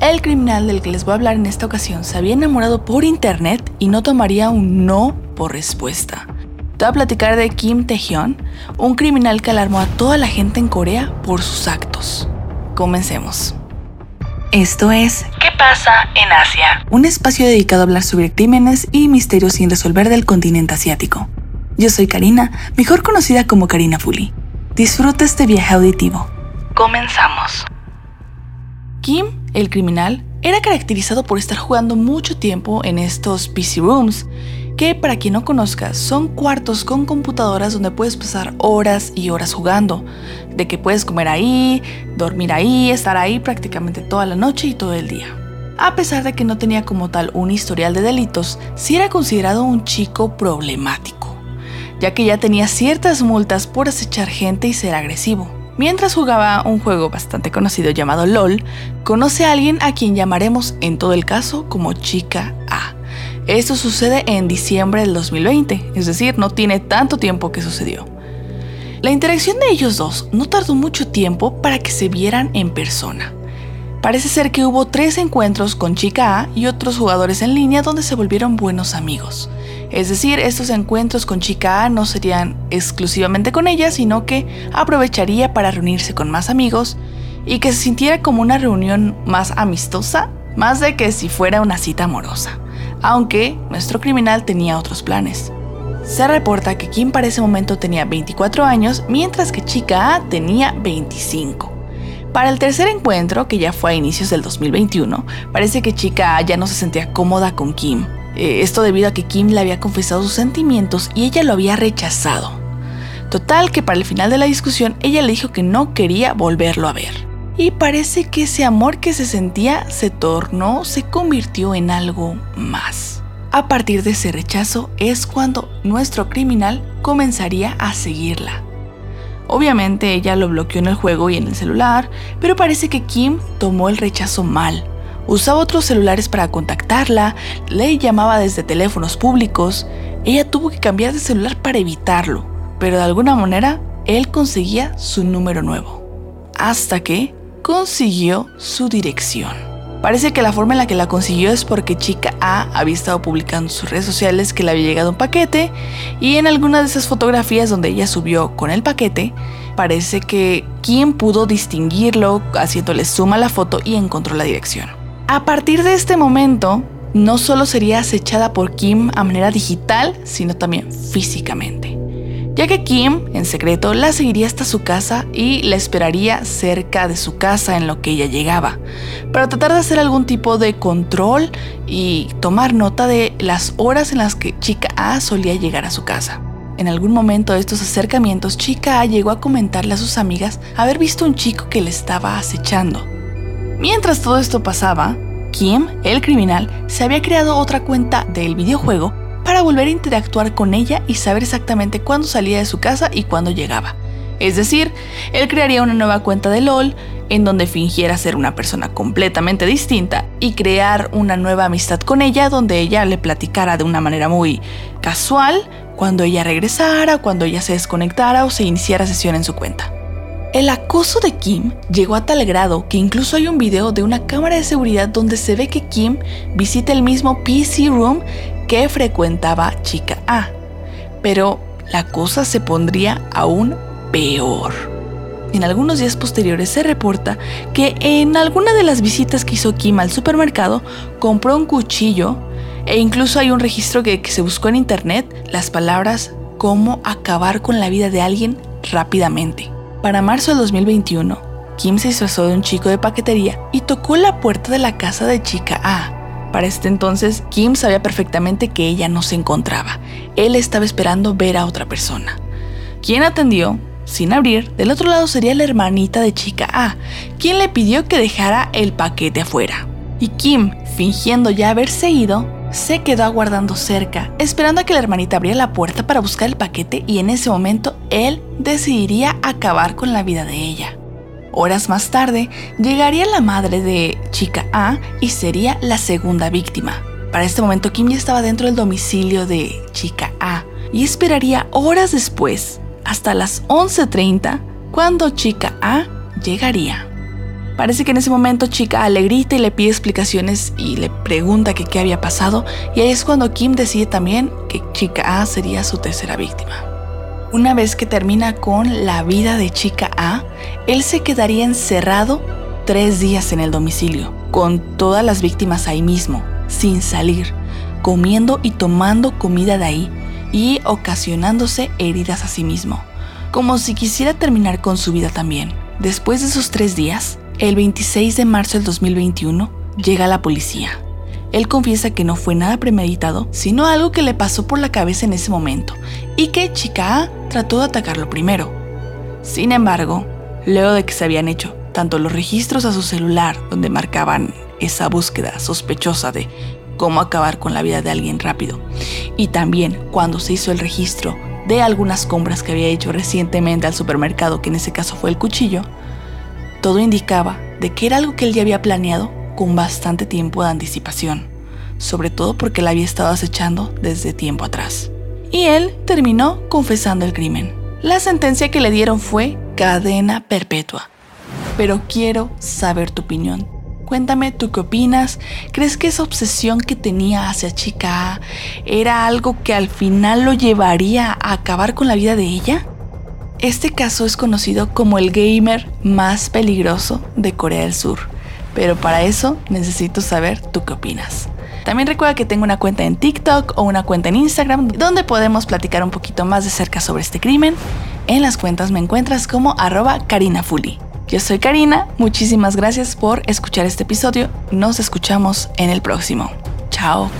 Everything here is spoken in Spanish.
El criminal del que les voy a hablar en esta ocasión se había enamorado por internet y no tomaría un no por respuesta. Te voy a platicar de Kim Tae-hyun, un criminal que alarmó a toda la gente en Corea por sus actos. Comencemos. Esto es ¿Qué pasa en Asia? Un espacio dedicado a hablar sobre crímenes y misterios sin resolver del continente asiático. Yo soy Karina, mejor conocida como Karina Fuli. Disfruta este viaje auditivo. Comenzamos. Kim, el criminal, era caracterizado por estar jugando mucho tiempo en estos PC rooms, que para quien no conozca son cuartos con computadoras donde puedes pasar horas y horas jugando, de que puedes comer ahí, dormir ahí, estar ahí prácticamente toda la noche y todo el día. A pesar de que no tenía como tal un historial de delitos, sí era considerado un chico problemático, ya que ya tenía ciertas multas por acechar gente y ser agresivo. Mientras jugaba un juego bastante conocido llamado LOL, conoce a alguien a quien llamaremos en todo el caso como Chica A esto sucede en diciembre del 2020, es decir, no tiene tanto tiempo que sucedió. La interacción de ellos dos no tardó mucho tiempo para que se vieran en persona. Parece ser que hubo tres encuentros con chica A y otros jugadores en línea donde se volvieron buenos amigos. Es decir, estos encuentros con chica A no serían exclusivamente con ella, sino que aprovecharía para reunirse con más amigos y que se sintiera como una reunión más amistosa, más de que si fuera una cita amorosa aunque nuestro criminal tenía otros planes. Se reporta que Kim para ese momento tenía 24 años, mientras que Chica A tenía 25. Para el tercer encuentro, que ya fue a inicios del 2021, parece que Chica ya no se sentía cómoda con Kim. Eh, esto debido a que Kim le había confesado sus sentimientos y ella lo había rechazado. Total que para el final de la discusión ella le dijo que no quería volverlo a ver y parece que ese amor que se sentía se tornó, se convirtió en algo más. A partir de ese rechazo es cuando nuestro criminal comenzaría a seguirla. Obviamente ella lo bloqueó en el juego y en el celular, pero parece que Kim tomó el rechazo mal. Usaba otros celulares para contactarla, le llamaba desde teléfonos públicos, ella tuvo que cambiar de celular para evitarlo, pero de alguna manera él conseguía su número nuevo. Hasta que consiguió su dirección. Parece que la forma en la que la consiguió es porque chica A había estado publicando en sus redes sociales que le había llegado un paquete y en alguna de esas fotografías donde ella subió con el paquete, parece que Kim pudo distinguirlo haciéndole suma a la foto y encontró la dirección. A partir de este momento, no solo sería acechada por Kim a manera digital, sino también físicamente ya que Kim, en secreto, la seguiría hasta su casa y la esperaría cerca de su casa en lo que ella llegaba, para tratar de hacer algún tipo de control y tomar nota de las horas en las que Chica A solía llegar a su casa. En algún momento de estos acercamientos, Chica A llegó a comentarle a sus amigas haber visto un chico que le estaba acechando. Mientras todo esto pasaba, Kim, el criminal, se había creado otra cuenta del videojuego para volver a interactuar con ella y saber exactamente cuándo salía de su casa y cuándo llegaba. Es decir, él crearía una nueva cuenta de LOL en donde fingiera ser una persona completamente distinta y crear una nueva amistad con ella donde ella le platicara de una manera muy casual cuando ella regresara, cuando ella se desconectara o se iniciara sesión en su cuenta. El acoso de Kim llegó a tal grado que incluso hay un video de una cámara de seguridad donde se ve que Kim visita el mismo PC Room que frecuentaba chica A. Pero la cosa se pondría aún peor. En algunos días posteriores se reporta que en alguna de las visitas que hizo Kim al supermercado compró un cuchillo e incluso hay un registro que, se buscó en internet las palabras cómo acabar con la vida de alguien rápidamente. Para marzo del 2021, Kim se disfrazó de un chico de paquetería y tocó la puerta de la casa de chica A para este entonces, Kim sabía perfectamente que ella no se encontraba. Él estaba esperando ver a otra persona. Quien atendió, sin abrir, del otro lado sería la hermanita de chica A, quien le pidió que dejara el paquete afuera. Y Kim, fingiendo ya haberse ido, se quedó aguardando cerca, esperando a que la hermanita abriera la puerta para buscar el paquete y en ese momento él decidiría acabar con la vida de ella. Horas más tarde, llegaría la madre de chica A y sería la segunda víctima. Para este momento, Kim ya estaba dentro del domicilio de chica A y esperaría horas después, hasta las 11.30, cuando chica A llegaría. Parece que en ese momento chica A le grita y le pide explicaciones y le pregunta que qué había pasado y ahí es cuando Kim decide también que chica A sería su tercera víctima. Una vez que termina con la vida de chica A, él se quedaría encerrado tres días en el domicilio, con todas las víctimas ahí mismo, sin salir, comiendo y tomando comida de ahí y ocasionándose heridas a sí mismo, como si quisiera terminar con su vida también. Después de esos tres días, el 26 de marzo del 2021 llega la policía. Él confiesa que no fue nada premeditado, sino algo que le pasó por la cabeza en ese momento y que chica trató de atacarlo primero. Sin embargo, luego de que se habían hecho tanto los registros a su celular donde marcaban esa búsqueda sospechosa de cómo acabar con la vida de alguien rápido, y también cuando se hizo el registro de algunas compras que había hecho recientemente al supermercado, que en ese caso fue el cuchillo, todo indicaba de que era algo que él ya había planeado con bastante tiempo de anticipación, sobre todo porque la había estado acechando desde tiempo atrás. Y él terminó confesando el crimen. La sentencia que le dieron fue cadena perpetua. Pero quiero saber tu opinión. Cuéntame tú qué opinas. ¿Crees que esa obsesión que tenía hacia chica era algo que al final lo llevaría a acabar con la vida de ella? Este caso es conocido como el gamer más peligroso de Corea del Sur, pero para eso necesito saber tú qué opinas. También recuerda que tengo una cuenta en TikTok o una cuenta en Instagram donde podemos platicar un poquito más de cerca sobre este crimen. En las cuentas me encuentras como arroba karinafuli. Yo soy Karina, muchísimas gracias por escuchar este episodio. Nos escuchamos en el próximo. Chao.